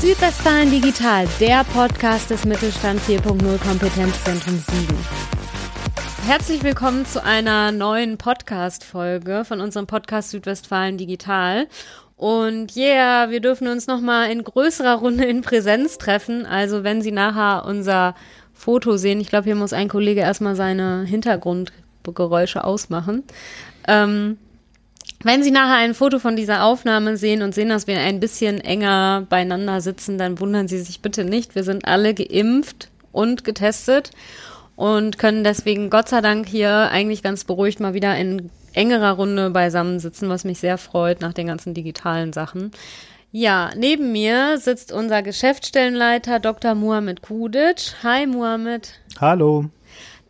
Südwestfalen Digital, der Podcast des Mittelstand 4.0 Kompetenzzentrum Siegen. Herzlich willkommen zu einer neuen Podcast-Folge von unserem Podcast Südwestfalen Digital. Und yeah, wir dürfen uns nochmal in größerer Runde in Präsenz treffen. Also wenn Sie nachher unser Foto sehen, ich glaube, hier muss ein Kollege erstmal seine Hintergrundgeräusche ausmachen. Ähm, wenn Sie nachher ein Foto von dieser Aufnahme sehen und sehen, dass wir ein bisschen enger beieinander sitzen, dann wundern Sie sich bitte nicht. Wir sind alle geimpft und getestet und können deswegen Gott sei Dank hier eigentlich ganz beruhigt mal wieder in engerer Runde beisammensitzen, was mich sehr freut nach den ganzen digitalen Sachen. Ja, neben mir sitzt unser Geschäftsstellenleiter Dr. Muhammad Kudic. Hi Muhammad. Hallo.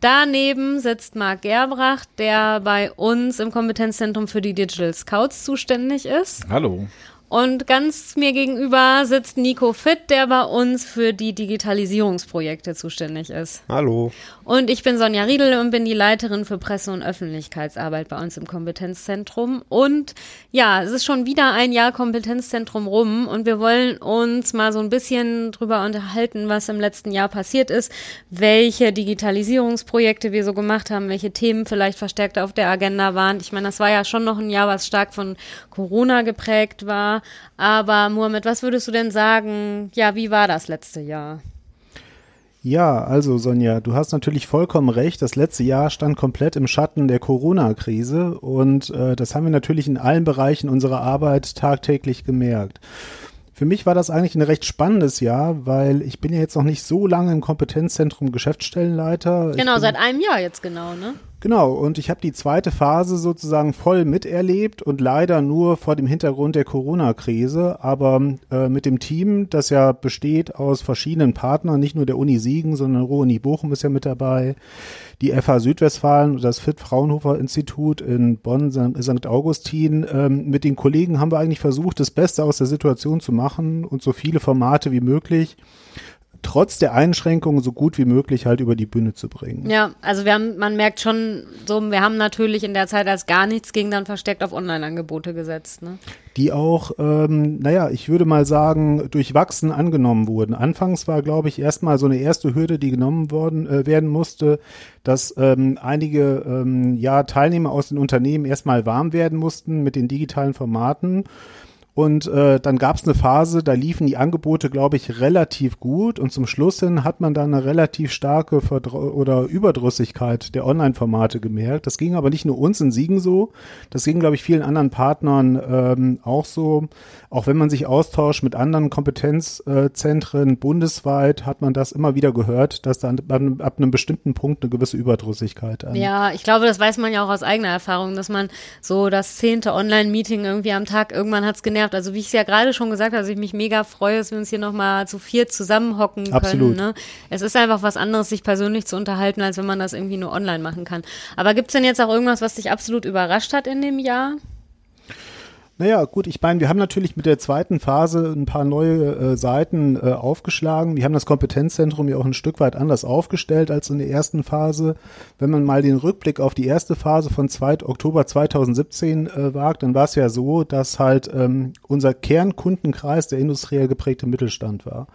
Daneben sitzt Marc Gerbracht, der bei uns im Kompetenzzentrum für die Digital Scouts zuständig ist. Hallo. Und ganz mir gegenüber sitzt Nico Fitt, der bei uns für die Digitalisierungsprojekte zuständig ist. Hallo. Und ich bin Sonja Riedel und bin die Leiterin für Presse- und Öffentlichkeitsarbeit bei uns im Kompetenzzentrum. Und ja, es ist schon wieder ein Jahr Kompetenzzentrum rum und wir wollen uns mal so ein bisschen drüber unterhalten, was im letzten Jahr passiert ist, welche Digitalisierungsprojekte wir so gemacht haben, welche Themen vielleicht verstärkt auf der Agenda waren. Ich meine, das war ja schon noch ein Jahr, was stark von Corona geprägt war. Aber Mohamed, was würdest du denn sagen? Ja, wie war das letzte Jahr? Ja, also Sonja, du hast natürlich vollkommen recht. Das letzte Jahr stand komplett im Schatten der Corona-Krise und äh, das haben wir natürlich in allen Bereichen unserer Arbeit tagtäglich gemerkt. Für mich war das eigentlich ein recht spannendes Jahr, weil ich bin ja jetzt noch nicht so lange im Kompetenzzentrum Geschäftsstellenleiter. Genau, seit einem Jahr jetzt genau, ne? Genau, und ich habe die zweite Phase sozusagen voll miterlebt und leider nur vor dem Hintergrund der Corona-Krise, aber äh, mit dem Team, das ja besteht aus verschiedenen Partnern, nicht nur der Uni Siegen, sondern Ruhr-Uni Bochum ist ja mit dabei, die FH Südwestfalen und das FIT Fraunhofer Institut in Bonn, St. Augustin. Ähm, mit den Kollegen haben wir eigentlich versucht, das Beste aus der Situation zu machen und so viele Formate wie möglich trotz der Einschränkungen so gut wie möglich halt über die Bühne zu bringen. Ja, also wir haben, man merkt schon, so, wir haben natürlich in der Zeit, als gar nichts ging, dann versteckt auf Online-Angebote gesetzt. Ne? Die auch, ähm, naja, ich würde mal sagen, durchwachsen angenommen wurden. Anfangs war, glaube ich, erstmal so eine erste Hürde, die genommen worden äh, werden musste, dass ähm, einige ähm, ja, Teilnehmer aus den Unternehmen erstmal warm werden mussten mit den digitalen Formaten. Und äh, dann gab es eine Phase, da liefen die Angebote, glaube ich, relativ gut. Und zum Schluss hin hat man dann eine relativ starke Verdr oder Überdrüssigkeit der Online-Formate gemerkt. Das ging aber nicht nur uns in Siegen so, das ging, glaube ich, vielen anderen Partnern ähm, auch so. Auch wenn man sich austauscht mit anderen Kompetenzzentren bundesweit, hat man das immer wieder gehört, dass da ab, ab einem bestimmten Punkt eine gewisse Überdrüssigkeit an. Ja, ich glaube, das weiß man ja auch aus eigener Erfahrung, dass man so das zehnte Online-Meeting irgendwie am Tag irgendwann hat es genervt genervt. Also wie ich es ja gerade schon gesagt habe, dass ich mich mega freue, dass wir uns hier nochmal zu vier zusammenhocken können. Absolut. Ne? Es ist einfach was anderes, sich persönlich zu unterhalten, als wenn man das irgendwie nur online machen kann. Aber gibt es denn jetzt auch irgendwas, was dich absolut überrascht hat in dem Jahr? Naja, gut, ich meine, wir haben natürlich mit der zweiten Phase ein paar neue äh, Seiten äh, aufgeschlagen. Wir haben das Kompetenzzentrum ja auch ein Stück weit anders aufgestellt als in der ersten Phase. Wenn man mal den Rückblick auf die erste Phase von 2. Oktober 2017 äh, wagt, dann war es ja so, dass halt ähm, unser Kernkundenkreis der industriell geprägte Mittelstand war.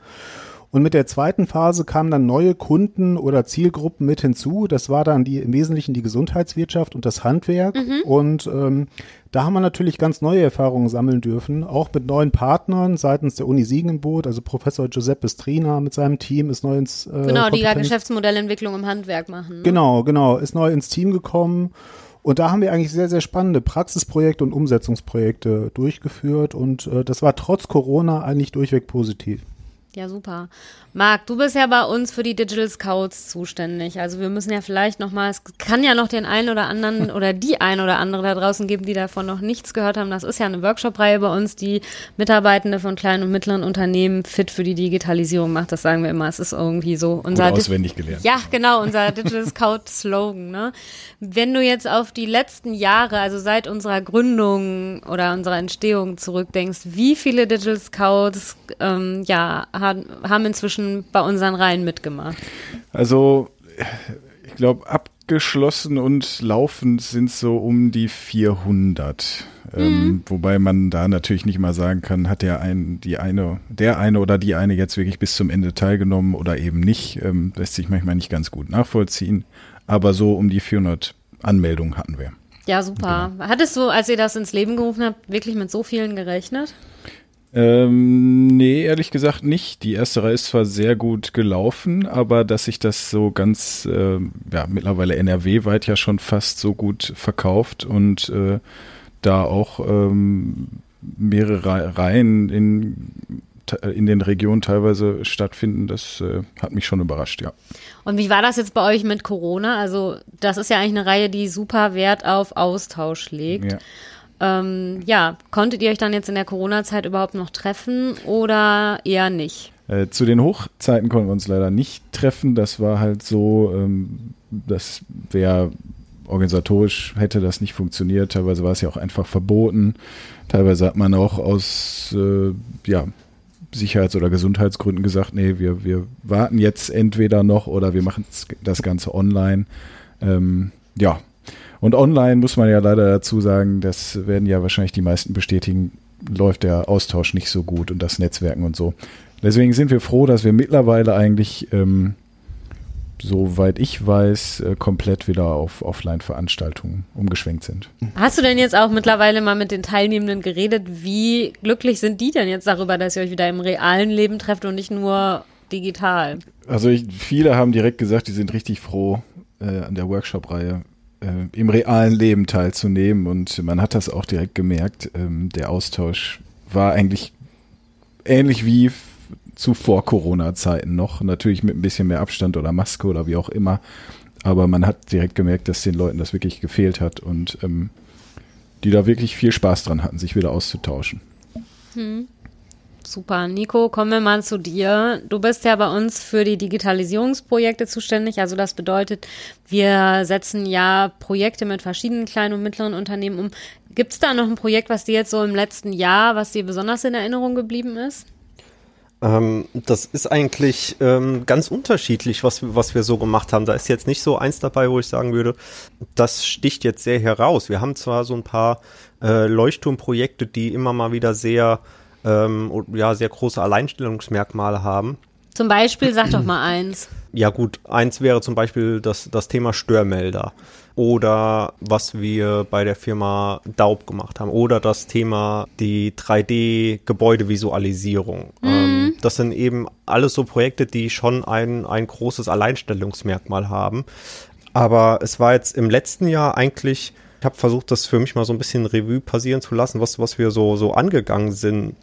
Und mit der zweiten Phase kamen dann neue Kunden oder Zielgruppen mit hinzu. Das war dann die im Wesentlichen die Gesundheitswirtschaft und das Handwerk. Mhm. Und ähm, da haben wir natürlich ganz neue Erfahrungen sammeln dürfen, auch mit neuen Partnern seitens der Uni Siegen im Boot. Also Professor Giuseppe Strina mit seinem Team ist neu ins äh, Genau, die ja Geschäftsmodellentwicklung im Handwerk machen. Ne? Genau, genau, ist neu ins Team gekommen. Und da haben wir eigentlich sehr, sehr spannende Praxisprojekte und Umsetzungsprojekte durchgeführt. Und äh, das war trotz Corona eigentlich durchweg positiv. Ja, super. Marc, du bist ja bei uns für die Digital Scouts zuständig. Also wir müssen ja vielleicht nochmal, es kann ja noch den einen oder anderen oder die ein oder andere da draußen geben, die davon noch nichts gehört haben. Das ist ja eine Workshop-Reihe bei uns, die Mitarbeitende von kleinen und mittleren Unternehmen fit für die Digitalisierung macht. Das sagen wir immer. Es ist irgendwie so unser Gut auswendig gelernt. Ja, genau, unser Digital Scout Slogan. Ne? Wenn du jetzt auf die letzten Jahre, also seit unserer Gründung oder unserer Entstehung zurückdenkst, wie viele Digital Scouts ähm, ja, haben inzwischen bei unseren Reihen mitgemacht? Also ich glaube, ab geschlossen und laufend sind so um die 400. Ähm, mhm. Ähm, wobei man da natürlich nicht mal sagen kann, hat der ein, die eine, der eine oder die eine jetzt wirklich bis zum Ende teilgenommen oder eben nicht. Ähm, lässt sich manchmal nicht ganz gut nachvollziehen. Aber so um die 400 Anmeldungen hatten wir. Ja, super. Genau. Hattest du, als ihr das ins Leben gerufen habt, wirklich mit so vielen gerechnet? Ähm, nee, ehrlich gesagt nicht. Die erste Reihe ist zwar sehr gut gelaufen, aber dass sich das so ganz, äh, ja, mittlerweile NRW-weit ja schon fast so gut verkauft und äh, da auch ähm, mehrere Reihen in, in den Regionen teilweise stattfinden, das äh, hat mich schon überrascht, ja. Und wie war das jetzt bei euch mit Corona? Also, das ist ja eigentlich eine Reihe, die super Wert auf Austausch legt. Ja. Ähm, ja, konntet ihr euch dann jetzt in der Corona-Zeit überhaupt noch treffen oder eher nicht? Äh, zu den Hochzeiten konnten wir uns leider nicht treffen. Das war halt so, ähm, das wäre organisatorisch hätte das nicht funktioniert. Teilweise war es ja auch einfach verboten. Teilweise hat man auch aus äh, ja, Sicherheits- oder Gesundheitsgründen gesagt, nee, wir, wir warten jetzt entweder noch oder wir machen das Ganze online. Ähm, ja, und online muss man ja leider dazu sagen, das werden ja wahrscheinlich die meisten bestätigen, läuft der Austausch nicht so gut und das Netzwerken und so. Deswegen sind wir froh, dass wir mittlerweile eigentlich, ähm, soweit ich weiß, äh, komplett wieder auf Offline-Veranstaltungen umgeschwenkt sind. Hast du denn jetzt auch mittlerweile mal mit den Teilnehmenden geredet? Wie glücklich sind die denn jetzt darüber, dass ihr euch wieder im realen Leben trefft und nicht nur digital? Also ich, viele haben direkt gesagt, die sind richtig froh äh, an der Workshop-Reihe äh, im realen Leben teilzunehmen. Und man hat das auch direkt gemerkt. Ähm, der Austausch war eigentlich ähnlich wie zu vor Corona-Zeiten noch. Natürlich mit ein bisschen mehr Abstand oder Maske oder wie auch immer. Aber man hat direkt gemerkt, dass den Leuten das wirklich gefehlt hat und ähm, die da wirklich viel Spaß dran hatten, sich wieder auszutauschen. Hm. Super. Nico, kommen wir mal zu dir. Du bist ja bei uns für die Digitalisierungsprojekte zuständig. Also das bedeutet, wir setzen ja Projekte mit verschiedenen kleinen und mittleren Unternehmen um. Gibt es da noch ein Projekt, was dir jetzt so im letzten Jahr, was dir besonders in Erinnerung geblieben ist? Ähm, das ist eigentlich ähm, ganz unterschiedlich, was, was wir so gemacht haben. Da ist jetzt nicht so eins dabei, wo ich sagen würde, das sticht jetzt sehr heraus. Wir haben zwar so ein paar äh, Leuchtturmprojekte, die immer mal wieder sehr ähm, ja, sehr große Alleinstellungsmerkmale haben. Zum Beispiel, sag doch mal eins. Ja gut, eins wäre zum Beispiel das, das Thema Störmelder oder was wir bei der Firma Daub gemacht haben oder das Thema die 3D-Gebäudevisualisierung. Mhm. Ähm, das sind eben alles so Projekte, die schon ein, ein großes Alleinstellungsmerkmal haben. Aber es war jetzt im letzten Jahr eigentlich, ich habe versucht, das für mich mal so ein bisschen Revue passieren zu lassen, was, was wir so, so angegangen sind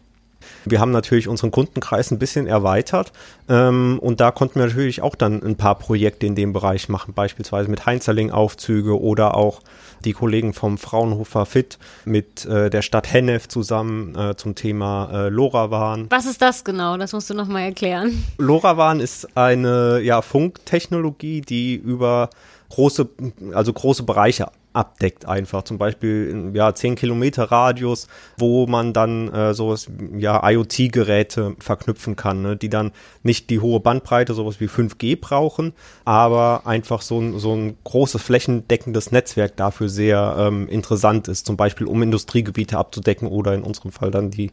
wir haben natürlich unseren Kundenkreis ein bisschen erweitert ähm, und da konnten wir natürlich auch dann ein paar Projekte in dem Bereich machen, beispielsweise mit Heinzerling-Aufzüge oder auch die Kollegen vom Fraunhofer Fit mit äh, der Stadt Hennef zusammen äh, zum Thema äh, LoRaWAN. Was ist das genau? Das musst du nochmal erklären. LoRaWAN ist eine ja, Funktechnologie, die über große, also große Bereiche abdeckt einfach. Zum Beispiel ja 10 Kilometer Radius, wo man dann äh, sowas ja IoT-Geräte verknüpfen kann, ne, die dann nicht die hohe Bandbreite, sowas wie 5G brauchen, aber einfach so ein, so ein großes flächendeckendes Netzwerk dafür sehr ähm, interessant ist, zum Beispiel um Industriegebiete abzudecken oder in unserem Fall dann die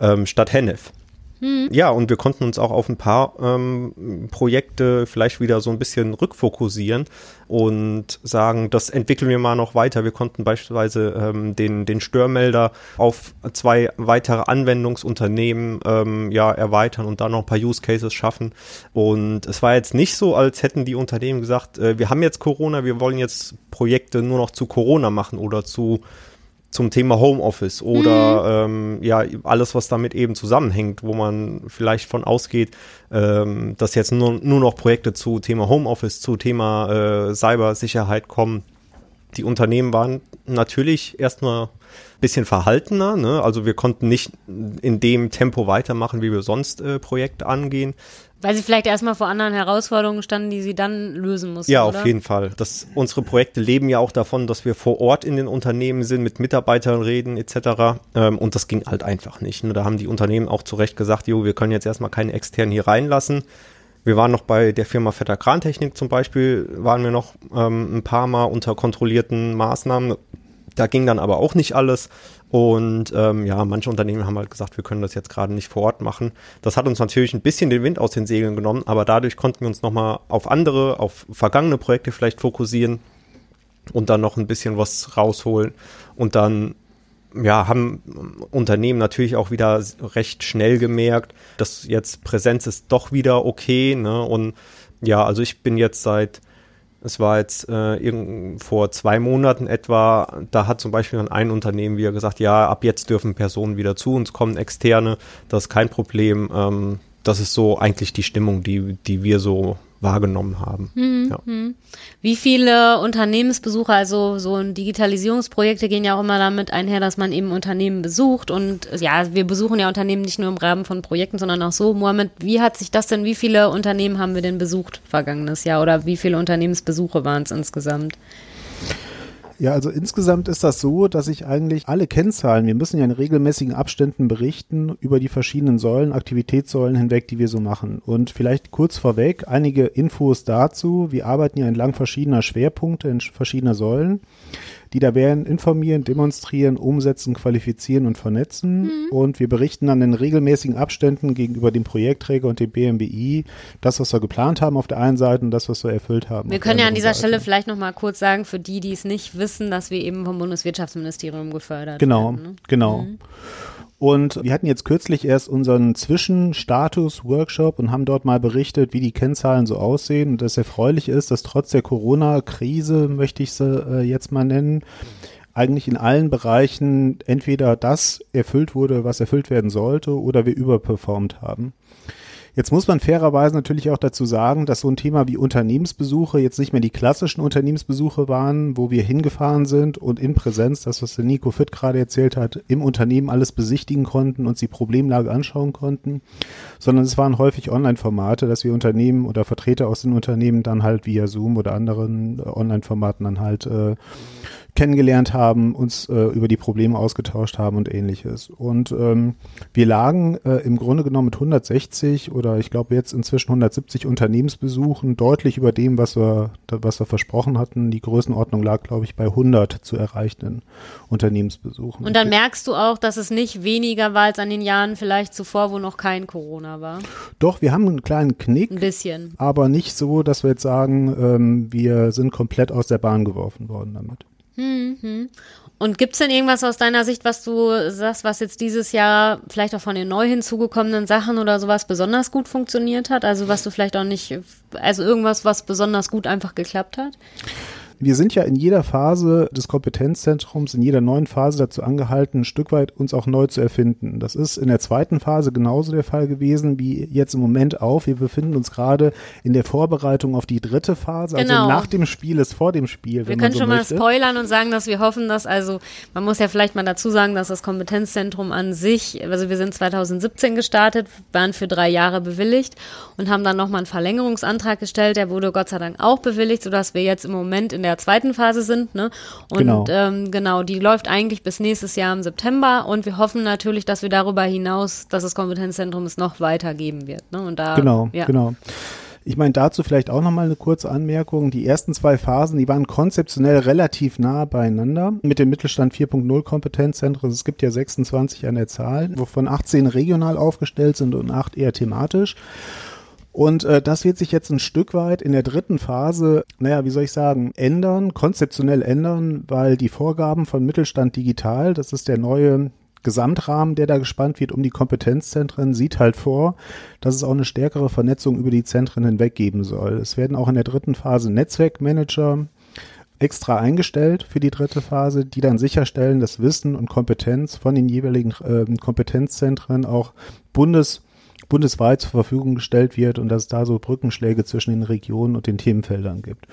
ähm, Stadt Hennef. Hm. Ja, und wir konnten uns auch auf ein paar ähm, Projekte vielleicht wieder so ein bisschen rückfokussieren und sagen, das entwickeln wir mal noch weiter. Wir konnten beispielsweise ähm, den, den Störmelder auf zwei weitere Anwendungsunternehmen ähm, ja, erweitern und da noch ein paar Use Cases schaffen. Und es war jetzt nicht so, als hätten die Unternehmen gesagt, äh, wir haben jetzt Corona, wir wollen jetzt Projekte nur noch zu Corona machen oder zu zum Thema Homeoffice oder mhm. ähm, ja alles, was damit eben zusammenhängt, wo man vielleicht von ausgeht, ähm, dass jetzt nur, nur noch Projekte zu Thema Homeoffice, zu Thema äh, Cybersicherheit kommen. Die Unternehmen waren natürlich erstmal bisschen verhaltener. Ne? Also wir konnten nicht in dem Tempo weitermachen, wie wir sonst äh, Projekte angehen. Weil sie vielleicht erstmal vor anderen Herausforderungen standen, die sie dann lösen mussten. Ja, oder? auf jeden Fall. Das, unsere Projekte leben ja auch davon, dass wir vor Ort in den Unternehmen sind, mit Mitarbeitern reden etc. Ähm, und das ging halt einfach nicht. Ne? Da haben die Unternehmen auch zu Recht gesagt, jo, wir können jetzt erstmal keinen externen hier reinlassen. Wir waren noch bei der Firma Vetter Krantechnik zum Beispiel, waren wir noch ähm, ein paar Mal unter kontrollierten Maßnahmen. Da ging dann aber auch nicht alles. Und ähm, ja, manche Unternehmen haben halt gesagt, wir können das jetzt gerade nicht vor Ort machen. Das hat uns natürlich ein bisschen den Wind aus den Segeln genommen, aber dadurch konnten wir uns nochmal auf andere, auf vergangene Projekte vielleicht fokussieren und dann noch ein bisschen was rausholen. Und dann ja, haben Unternehmen natürlich auch wieder recht schnell gemerkt, dass jetzt Präsenz ist doch wieder okay. Ne? Und ja, also ich bin jetzt seit, es war jetzt äh, vor zwei Monaten etwa, da hat zum Beispiel ein Unternehmen wieder gesagt, ja, ab jetzt dürfen Personen wieder zu uns kommen, externe, das ist kein Problem. Ähm, das ist so eigentlich die Stimmung, die, die wir so wahrgenommen haben. Mhm. Ja. Hm. Wie viele Unternehmensbesucher, also so ein Digitalisierungsprojekte gehen ja auch immer damit einher, dass man eben Unternehmen besucht und ja, wir besuchen ja Unternehmen nicht nur im Rahmen von Projekten, sondern auch so. Mohammed, wie hat sich das denn, wie viele Unternehmen haben wir denn besucht vergangenes Jahr oder wie viele Unternehmensbesuche waren es insgesamt? Ja, also insgesamt ist das so, dass ich eigentlich alle Kennzahlen, wir müssen ja in regelmäßigen Abständen berichten über die verschiedenen Säulen, Aktivitätssäulen hinweg, die wir so machen. Und vielleicht kurz vorweg einige Infos dazu. Wir arbeiten ja entlang verschiedener Schwerpunkte in verschiedener Säulen die da werden informieren, demonstrieren, umsetzen, qualifizieren und vernetzen. Mhm. Und wir berichten dann in regelmäßigen Abständen gegenüber dem Projektträger und dem BMBI das, was wir geplant haben auf der einen Seite und das, was wir erfüllt haben. Wir können ja an dieser Seite. Stelle vielleicht noch mal kurz sagen, für die, die es nicht wissen, dass wir eben vom Bundeswirtschaftsministerium gefördert genau, werden. Ne? Genau, genau. Und wir hatten jetzt kürzlich erst unseren Zwischenstatus-Workshop und haben dort mal berichtet, wie die Kennzahlen so aussehen. Und das erfreulich ist, dass trotz der Corona-Krise, möchte ich sie äh, jetzt mal nennen, eigentlich in allen Bereichen entweder das erfüllt wurde, was erfüllt werden sollte, oder wir überperformt haben. Jetzt muss man fairerweise natürlich auch dazu sagen, dass so ein Thema wie Unternehmensbesuche jetzt nicht mehr die klassischen Unternehmensbesuche waren, wo wir hingefahren sind und in Präsenz, das was der Nico Fitt gerade erzählt hat, im Unternehmen alles besichtigen konnten und die Problemlage anschauen konnten, sondern es waren häufig Online-Formate, dass wir Unternehmen oder Vertreter aus den Unternehmen dann halt via Zoom oder anderen Online-Formaten dann halt äh, kennengelernt haben, uns äh, über die Probleme ausgetauscht haben und ähnliches. Und ähm, wir lagen äh, im Grunde genommen mit 160 oder ich glaube jetzt inzwischen 170 Unternehmensbesuchen deutlich über dem, was wir, was wir versprochen hatten. Die Größenordnung lag, glaube ich, bei 100 zu erreichenden Unternehmensbesuchen. Und dann merkst du auch, dass es nicht weniger war als an den Jahren vielleicht zuvor, wo noch kein Corona war. Doch, wir haben einen kleinen Knick. Ein bisschen. Aber nicht so, dass wir jetzt sagen, ähm, wir sind komplett aus der Bahn geworfen worden damit. Mhm. Und gibt es denn irgendwas aus deiner Sicht, was du sagst, was jetzt dieses Jahr vielleicht auch von den neu hinzugekommenen Sachen oder sowas besonders gut funktioniert hat? Also was du vielleicht auch nicht, also irgendwas, was besonders gut einfach geklappt hat? Wir sind ja in jeder Phase des Kompetenzzentrums, in jeder neuen Phase dazu angehalten, ein Stück weit uns auch neu zu erfinden. Das ist in der zweiten Phase genauso der Fall gewesen wie jetzt im Moment auch. Wir befinden uns gerade in der Vorbereitung auf die dritte Phase. Also genau. Also nach dem Spiel ist vor dem Spiel. Wir können so schon möchte. mal spoilern und sagen, dass wir hoffen, dass also, man muss ja vielleicht mal dazu sagen, dass das Kompetenzzentrum an sich, also wir sind 2017 gestartet, waren für drei Jahre bewilligt und haben dann nochmal einen Verlängerungsantrag gestellt. Der wurde Gott sei Dank auch bewilligt, sodass wir jetzt im Moment in der der zweiten Phase sind. Ne? Und genau. Ähm, genau, die läuft eigentlich bis nächstes Jahr im September und wir hoffen natürlich, dass wir darüber hinaus, dass das Kompetenzzentrum es noch weitergeben wird. Ne? Und da, genau, ja. genau. Ich meine, dazu vielleicht auch nochmal eine kurze Anmerkung. Die ersten zwei Phasen, die waren konzeptionell relativ nah beieinander mit dem Mittelstand 4.0 Kompetenzzentren. Es gibt ja 26 an der Zahl, wovon 18 regional aufgestellt sind und 8 eher thematisch. Und äh, das wird sich jetzt ein Stück weit in der dritten Phase, naja, wie soll ich sagen, ändern, konzeptionell ändern, weil die Vorgaben von Mittelstand Digital, das ist der neue Gesamtrahmen, der da gespannt wird um die Kompetenzzentren, sieht halt vor, dass es auch eine stärkere Vernetzung über die Zentren hinweg geben soll. Es werden auch in der dritten Phase Netzwerkmanager extra eingestellt für die dritte Phase, die dann sicherstellen, dass Wissen und Kompetenz von den jeweiligen äh, Kompetenzzentren auch bundes bundesweit zur Verfügung gestellt wird und dass es da so Brückenschläge zwischen den Regionen und den Themenfeldern gibt.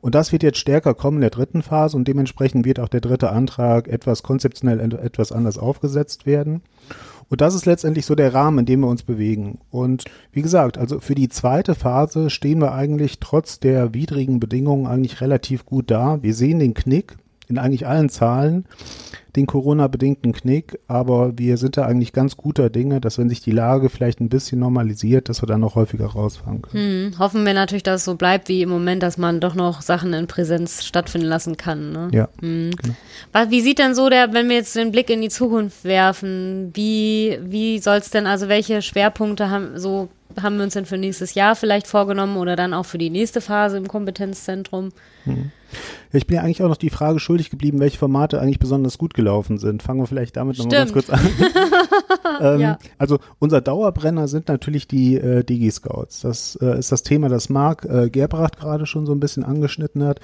Und das wird jetzt stärker kommen in der dritten Phase und dementsprechend wird auch der dritte Antrag etwas konzeptionell etwas anders aufgesetzt werden. Und das ist letztendlich so der Rahmen, in dem wir uns bewegen. Und wie gesagt, also für die zweite Phase stehen wir eigentlich trotz der widrigen Bedingungen eigentlich relativ gut da. Wir sehen den Knick in eigentlich allen Zahlen. den Corona-bedingten Knick, aber wir sind da eigentlich ganz guter Dinge, dass wenn sich die Lage vielleicht ein bisschen normalisiert, dass wir dann noch häufiger rausfahren können. Hm, hoffen wir natürlich, dass es so bleibt wie im Moment, dass man doch noch Sachen in Präsenz stattfinden lassen kann. Ne? Ja. Hm. Genau. Wie sieht denn so der, wenn wir jetzt den Blick in die Zukunft werfen, wie, wie soll es denn, also welche Schwerpunkte haben so haben wir uns denn für nächstes Jahr vielleicht vorgenommen oder dann auch für die nächste Phase im Kompetenzzentrum? Hm. Ich bin ja eigentlich auch noch die Frage schuldig geblieben, welche Formate eigentlich besonders gut gelaufen sind. Fangen wir vielleicht damit nochmal ganz kurz an. ähm, ja. Also unser Dauerbrenner sind natürlich die äh, Digi-Scouts. Das äh, ist das Thema, das Marc äh, Gerbracht gerade schon so ein bisschen angeschnitten hat.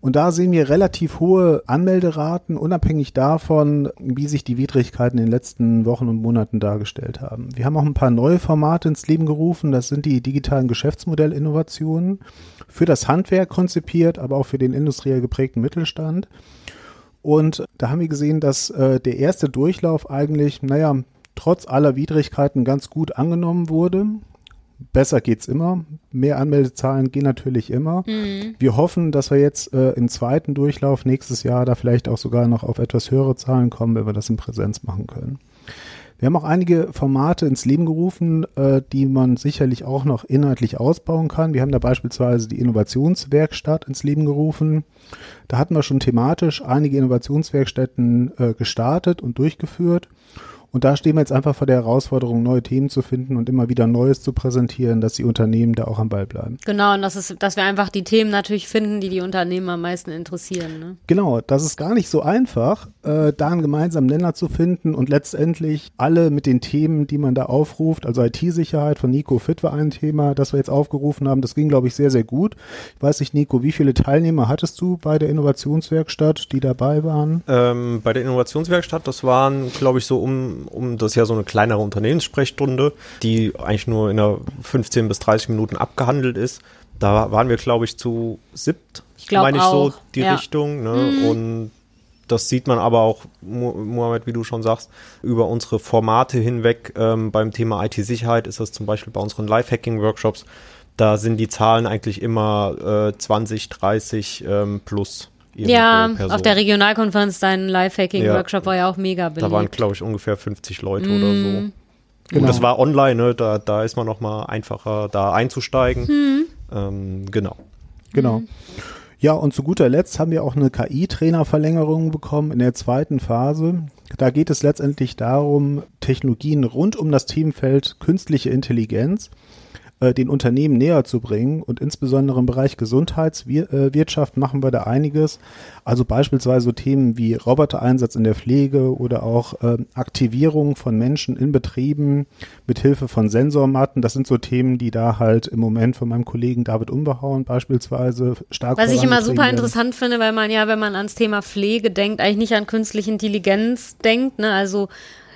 Und da sehen wir relativ hohe Anmelderaten, unabhängig davon, wie sich die Widrigkeiten in den letzten Wochen und Monaten dargestellt haben. Wir haben auch ein paar neue Formate ins Leben gerufen. Das sind die digitalen Geschäftsmodellinnovationen für das Handwerk konzipiert, aber auch für den industriell geprägten Mittelstand. Und da haben wir gesehen, dass äh, der erste Durchlauf eigentlich, naja, trotz aller Widrigkeiten ganz gut angenommen wurde besser geht's immer. Mehr Anmeldezahlen gehen natürlich immer. Mhm. Wir hoffen, dass wir jetzt äh, im zweiten Durchlauf nächstes Jahr da vielleicht auch sogar noch auf etwas höhere Zahlen kommen, wenn wir das in Präsenz machen können. Wir haben auch einige Formate ins Leben gerufen, äh, die man sicherlich auch noch inhaltlich ausbauen kann. Wir haben da beispielsweise die Innovationswerkstatt ins Leben gerufen. Da hatten wir schon thematisch einige Innovationswerkstätten äh, gestartet und durchgeführt. Und da stehen wir jetzt einfach vor der Herausforderung, neue Themen zu finden und immer wieder Neues zu präsentieren, dass die Unternehmen da auch am Ball bleiben. Genau, und das ist, dass wir einfach die Themen natürlich finden, die die Unternehmen am meisten interessieren. Ne? Genau, das ist gar nicht so einfach, äh, da einen gemeinsamen Nenner zu finden und letztendlich alle mit den Themen, die man da aufruft, also IT-Sicherheit von Nico Fit war ein Thema, das wir jetzt aufgerufen haben. Das ging, glaube ich, sehr, sehr gut. Ich weiß nicht, Nico, wie viele Teilnehmer hattest du bei der Innovationswerkstatt, die dabei waren? Ähm, bei der Innovationswerkstatt, das waren, glaube ich, so um um, das ist ja so eine kleinere Unternehmenssprechstunde, die eigentlich nur in einer 15 bis 30 Minuten abgehandelt ist. Da waren wir, glaube ich, zu siebt, ich meine ich auch. so die ja. Richtung. Ne? Mhm. Und das sieht man aber auch, Mohamed, wie du schon sagst, über unsere Formate hinweg. Ähm, beim Thema IT-Sicherheit ist das zum Beispiel bei unseren Live-Hacking-Workshops. Da sind die Zahlen eigentlich immer äh, 20, 30 ähm, plus. Ja, Person. auf der Regionalkonferenz dein Lifehacking-Workshop ja, war ja auch mega beliebt. Da waren, glaube ich, ungefähr 50 Leute mm. oder so. Genau. Und das war online, ne? da, da ist man noch mal einfacher, da einzusteigen. Hm. Ähm, genau. Genau. Hm. Ja, und zu guter Letzt haben wir auch eine KI-Trainerverlängerung bekommen in der zweiten Phase. Da geht es letztendlich darum, Technologien rund um das Themenfeld künstliche Intelligenz äh, den Unternehmen näher zu bringen. Und insbesondere im Bereich Gesundheitswirtschaft machen wir da einiges. Also beispielsweise so Themen wie Robotereinsatz in der Pflege oder auch äh, Aktivierung von Menschen in Betrieben mit Hilfe von Sensormatten. Das sind so Themen, die da halt im Moment von meinem Kollegen David Umbehauen beispielsweise stark Was ich immer super interessant finde, weil man ja, wenn man ans Thema Pflege denkt, eigentlich nicht an künstliche Intelligenz denkt. Ne? Also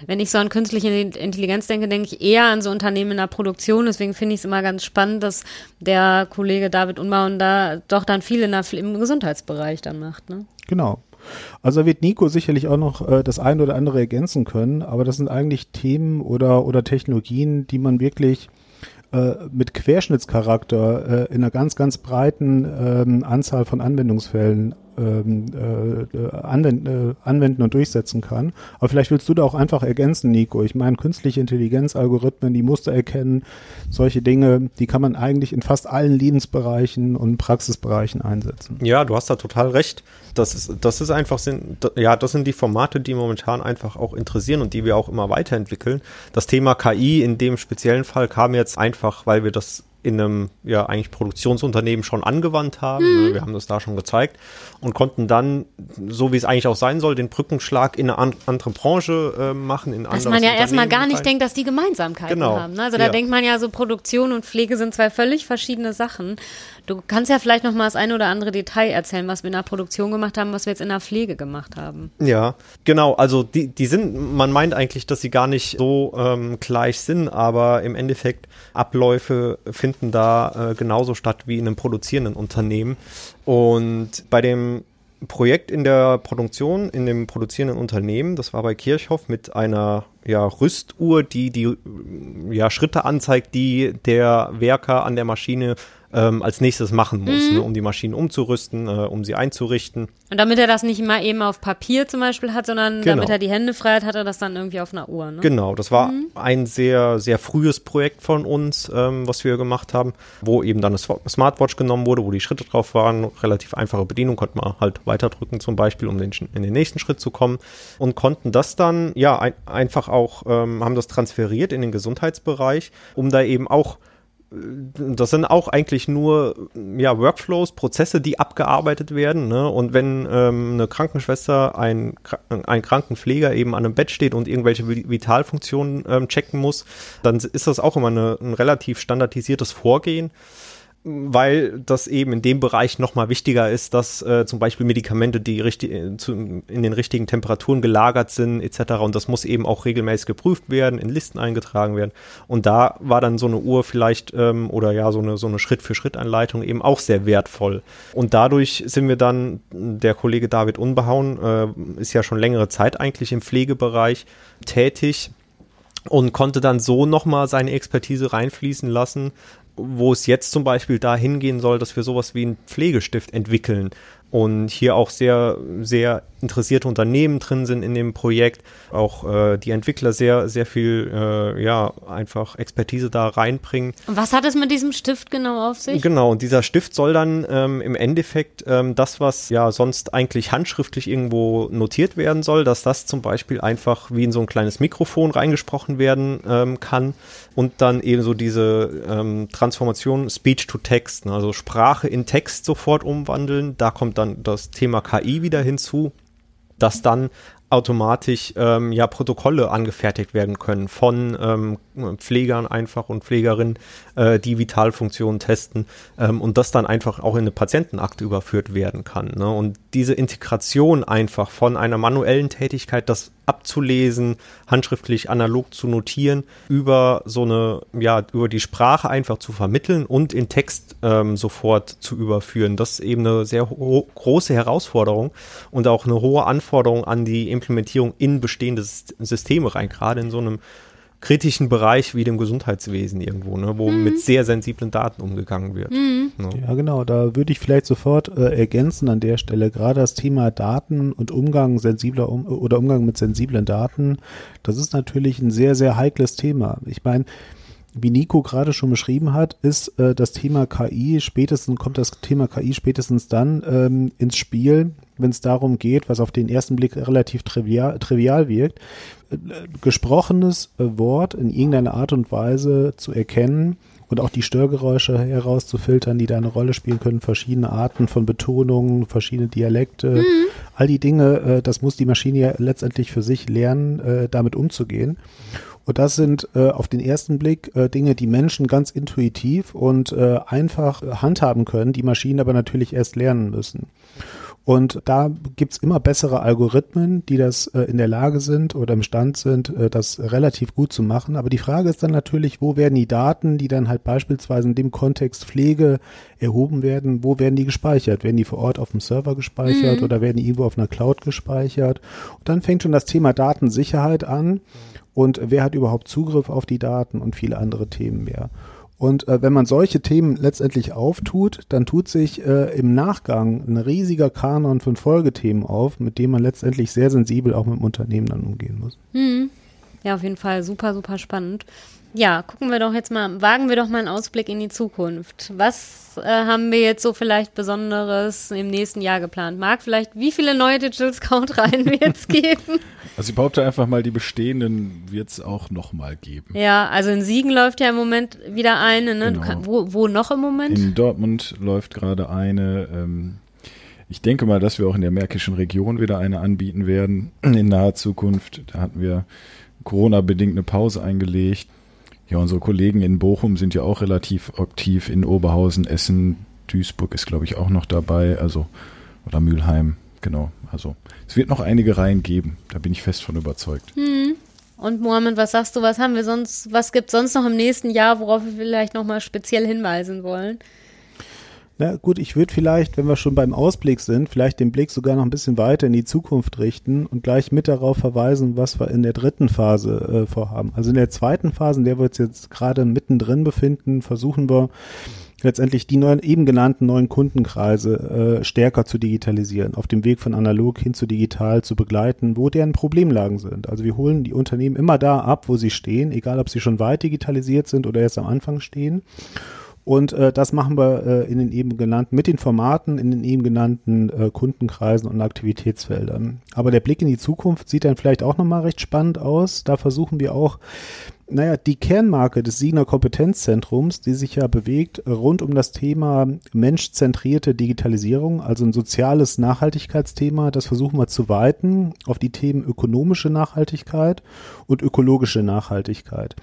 wenn ich so an künstliche Intelligenz denke, denke ich eher an so Unternehmen in der Produktion. Deswegen finde ich es immer ganz spannend, dass der Kollege David Unbauen da doch dann viel in der, im Gesundheitsbereich dann macht. Ne? Genau. Also wird Nico sicherlich auch noch äh, das eine oder andere ergänzen können, aber das sind eigentlich Themen oder, oder Technologien, die man wirklich äh, mit Querschnittscharakter äh, in einer ganz, ganz breiten ähm, Anzahl von Anwendungsfällen ähm, äh, anwenden, äh, anwenden und durchsetzen kann. Aber vielleicht willst du da auch einfach ergänzen, Nico. Ich meine, künstliche Intelligenz, Algorithmen, die Muster erkennen, solche Dinge, die kann man eigentlich in fast allen Lebensbereichen und Praxisbereichen einsetzen. Ja, du hast da total recht. Das ist, das ist einfach, sind, ja, das sind die Formate, die momentan einfach auch interessieren und die wir auch immer weiterentwickeln. Das Thema KI in dem speziellen Fall kam jetzt einfach, weil wir das in einem ja eigentlich Produktionsunternehmen schon angewandt haben. Mhm. Wir haben das da schon gezeigt und konnten dann, so wie es eigentlich auch sein soll, den Brückenschlag in eine an, andere Branche äh, machen. In dass man ja erstmal gar nicht rein. denkt, dass die Gemeinsamkeiten genau. haben. Ne? Also da ja. denkt man ja so, Produktion und Pflege sind zwei völlig verschiedene Sachen. Du kannst ja vielleicht noch mal das eine oder andere Detail erzählen, was wir in der Produktion gemacht haben, was wir jetzt in der Pflege gemacht haben. Ja, genau. Also die, die sind, man meint eigentlich, dass sie gar nicht so ähm, gleich sind, aber im Endeffekt Abläufe finden da äh, genauso statt wie in einem produzierenden Unternehmen. Und bei dem Projekt in der Produktion, in dem produzierenden Unternehmen, das war bei Kirchhoff mit einer ja, Rüstuhr, die die ja, Schritte anzeigt, die der Werker an der Maschine ähm, als nächstes machen muss, mhm. ne, um die Maschinen umzurüsten, äh, um sie einzurichten. Und damit er das nicht mal eben auf Papier zum Beispiel hat, sondern genau. damit er die Hände frei hat, hat er das dann irgendwie auf einer Uhr. Ne? Genau, das war mhm. ein sehr, sehr frühes Projekt von uns, ähm, was wir gemacht haben, wo eben dann eine Smartwatch genommen wurde, wo die Schritte drauf waren, relativ einfache Bedienung, konnte man halt weiterdrücken zum Beispiel, um den, in den nächsten Schritt zu kommen und konnten das dann, ja, ein, einfach auch, ähm, haben das transferiert in den Gesundheitsbereich, um da eben auch das sind auch eigentlich nur ja, Workflows, Prozesse, die abgearbeitet werden. Ne? Und wenn ähm, eine Krankenschwester, ein, ein Krankenpfleger eben an einem Bett steht und irgendwelche Vitalfunktionen ähm, checken muss, dann ist das auch immer eine, ein relativ standardisiertes Vorgehen weil das eben in dem Bereich nochmal wichtiger ist, dass äh, zum Beispiel Medikamente, die richtig, äh, zu, in den richtigen Temperaturen gelagert sind, etc. Und das muss eben auch regelmäßig geprüft werden, in Listen eingetragen werden. Und da war dann so eine Uhr vielleicht ähm, oder ja so eine so eine Schritt-für-Schritt-Anleitung eben auch sehr wertvoll. Und dadurch sind wir dann, der Kollege David Unbehauen äh, ist ja schon längere Zeit eigentlich im Pflegebereich tätig und konnte dann so nochmal seine Expertise reinfließen lassen, wo es jetzt zum Beispiel dahin gehen soll, dass wir sowas wie ein Pflegestift entwickeln und hier auch sehr, sehr interessierte Unternehmen drin sind in dem Projekt, auch äh, die Entwickler sehr, sehr viel, äh, ja, einfach Expertise da reinbringen. Und was hat es mit diesem Stift genau auf sich? Genau, und dieser Stift soll dann ähm, im Endeffekt ähm, das, was ja sonst eigentlich handschriftlich irgendwo notiert werden soll, dass das zum Beispiel einfach wie in so ein kleines Mikrofon reingesprochen werden ähm, kann und dann eben so diese ähm, Transformation Speech to Text, ne, also Sprache in Text sofort umwandeln. Da kommt dann das Thema KI wieder hinzu dass dann automatisch ähm, ja Protokolle angefertigt werden können von ähm, Pflegern einfach und Pflegerinnen, äh, die Vitalfunktionen testen ähm, und das dann einfach auch in eine Patientenakte überführt werden kann. Ne? Und diese Integration einfach von einer manuellen Tätigkeit, das abzulesen, handschriftlich analog zu notieren, über so eine, ja, über die Sprache einfach zu vermitteln und in Text ähm, sofort zu überführen. Das ist eben eine sehr große Herausforderung und auch eine hohe Anforderung an die Implementierung in bestehende Systeme rein, gerade in so einem kritischen Bereich wie dem Gesundheitswesen irgendwo, ne, wo mhm. mit sehr sensiblen Daten umgegangen wird. Mhm. Ne? Ja, genau. Da würde ich vielleicht sofort äh, ergänzen an der Stelle gerade das Thema Daten und Umgang sensibler um, oder Umgang mit sensiblen Daten. Das ist natürlich ein sehr, sehr heikles Thema. Ich meine, wie Nico gerade schon beschrieben hat, ist äh, das Thema KI spätestens, kommt das Thema KI spätestens dann ähm, ins Spiel, wenn es darum geht, was auf den ersten Blick relativ trivial, trivial wirkt, äh, gesprochenes Wort in irgendeiner Art und Weise zu erkennen und auch die Störgeräusche herauszufiltern, die da eine Rolle spielen können, verschiedene Arten von Betonungen, verschiedene Dialekte, mhm. all die Dinge, äh, das muss die Maschine ja letztendlich für sich lernen, äh, damit umzugehen. Und das sind äh, auf den ersten Blick äh, Dinge, die Menschen ganz intuitiv und äh, einfach handhaben können, die Maschinen aber natürlich erst lernen müssen. Und da gibt's immer bessere Algorithmen, die das äh, in der Lage sind oder imstand sind, äh, das relativ gut zu machen. Aber die Frage ist dann natürlich, wo werden die Daten, die dann halt beispielsweise in dem Kontext Pflege erhoben werden, wo werden die gespeichert? Werden die vor Ort auf dem Server gespeichert mhm. oder werden die irgendwo auf einer Cloud gespeichert? Und dann fängt schon das Thema Datensicherheit an und wer hat überhaupt Zugriff auf die Daten und viele andere Themen mehr. Und äh, wenn man solche Themen letztendlich auftut, dann tut sich äh, im Nachgang ein riesiger Kanon von Folgethemen auf, mit dem man letztendlich sehr sensibel auch mit dem Unternehmen dann umgehen muss. Hm. Ja, auf jeden Fall super, super spannend. Ja, gucken wir doch jetzt mal, wagen wir doch mal einen Ausblick in die Zukunft. Was äh, haben wir jetzt so vielleicht Besonderes im nächsten Jahr geplant? Marc, vielleicht wie viele neue Digital Scout-Reihen wird es geben? Also ich behaupte einfach mal, die bestehenden wird es auch nochmal geben. Ja, also in Siegen läuft ja im Moment wieder eine. Ne? Genau. Kann, wo, wo noch im Moment? In Dortmund läuft gerade eine. Ähm, ich denke mal, dass wir auch in der Märkischen Region wieder eine anbieten werden in naher Zukunft. Da hatten wir Corona-bedingt eine Pause eingelegt. Ja, unsere Kollegen in Bochum sind ja auch relativ aktiv in Oberhausen, Essen, Duisburg ist, glaube ich, auch noch dabei, also oder Mülheim, genau. Also es wird noch einige Reihen geben, da bin ich fest von überzeugt. Hm. Und Mohammed, was sagst du, was haben wir sonst, was gibt es sonst noch im nächsten Jahr, worauf wir vielleicht nochmal speziell hinweisen wollen? Na gut, ich würde vielleicht, wenn wir schon beim Ausblick sind, vielleicht den Blick sogar noch ein bisschen weiter in die Zukunft richten und gleich mit darauf verweisen, was wir in der dritten Phase äh, vorhaben. Also in der zweiten Phase, in der wir uns jetzt gerade mittendrin befinden, versuchen wir letztendlich die neuen, eben genannten neuen Kundenkreise äh, stärker zu digitalisieren, auf dem Weg von analog hin zu digital zu begleiten, wo deren Problemlagen sind. Also wir holen die Unternehmen immer da ab, wo sie stehen, egal ob sie schon weit digitalisiert sind oder erst am Anfang stehen. Und äh, das machen wir äh, in den eben genannten, mit den Formaten, in den eben genannten äh, Kundenkreisen und Aktivitätsfeldern. Aber der Blick in die Zukunft sieht dann vielleicht auch nochmal recht spannend aus. Da versuchen wir auch naja, die Kernmarke des Siegener Kompetenzzentrums, die sich ja bewegt rund um das Thema menschzentrierte Digitalisierung, also ein soziales Nachhaltigkeitsthema, das versuchen wir zu weiten auf die Themen ökonomische Nachhaltigkeit und ökologische Nachhaltigkeit,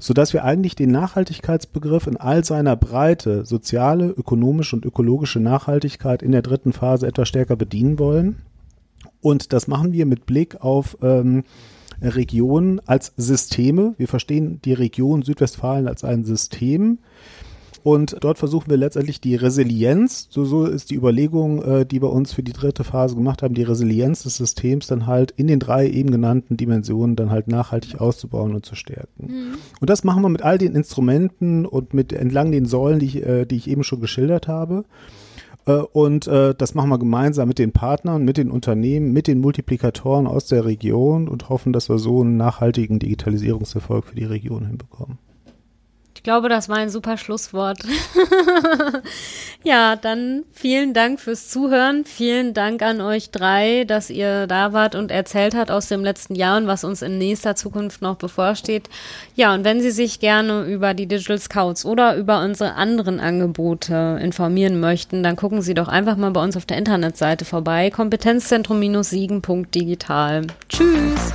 sodass wir eigentlich den Nachhaltigkeitsbegriff in all seiner Breite, soziale, ökonomische und ökologische Nachhaltigkeit in der dritten Phase etwas stärker bedienen wollen. Und das machen wir mit Blick auf ähm, Regionen als Systeme. Wir verstehen die Region Südwestfalen als ein System. Und dort versuchen wir letztendlich die Resilienz, so, so ist die Überlegung, äh, die wir uns für die dritte Phase gemacht haben, die Resilienz des Systems dann halt in den drei eben genannten Dimensionen dann halt nachhaltig auszubauen und zu stärken. Mhm. Und das machen wir mit all den Instrumenten und mit entlang den Säulen, die ich, äh, die ich eben schon geschildert habe. Äh, und äh, das machen wir gemeinsam mit den Partnern, mit den Unternehmen, mit den Multiplikatoren aus der Region und hoffen, dass wir so einen nachhaltigen Digitalisierungserfolg für die Region hinbekommen glaube, das war ein super Schlusswort. ja, dann vielen Dank fürs Zuhören. Vielen Dank an euch drei, dass ihr da wart und erzählt habt aus dem letzten Jahr und was uns in nächster Zukunft noch bevorsteht. Ja, und wenn Sie sich gerne über die Digital Scouts oder über unsere anderen Angebote informieren möchten, dann gucken Sie doch einfach mal bei uns auf der Internetseite vorbei. Kompetenzzentrum-siegen.digital. Tschüss.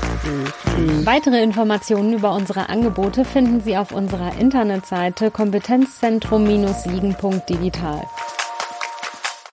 Weitere Informationen über unsere Angebote finden Sie auf unserer Internetseite Internetseite kompetenzzentrum-siegen.digital.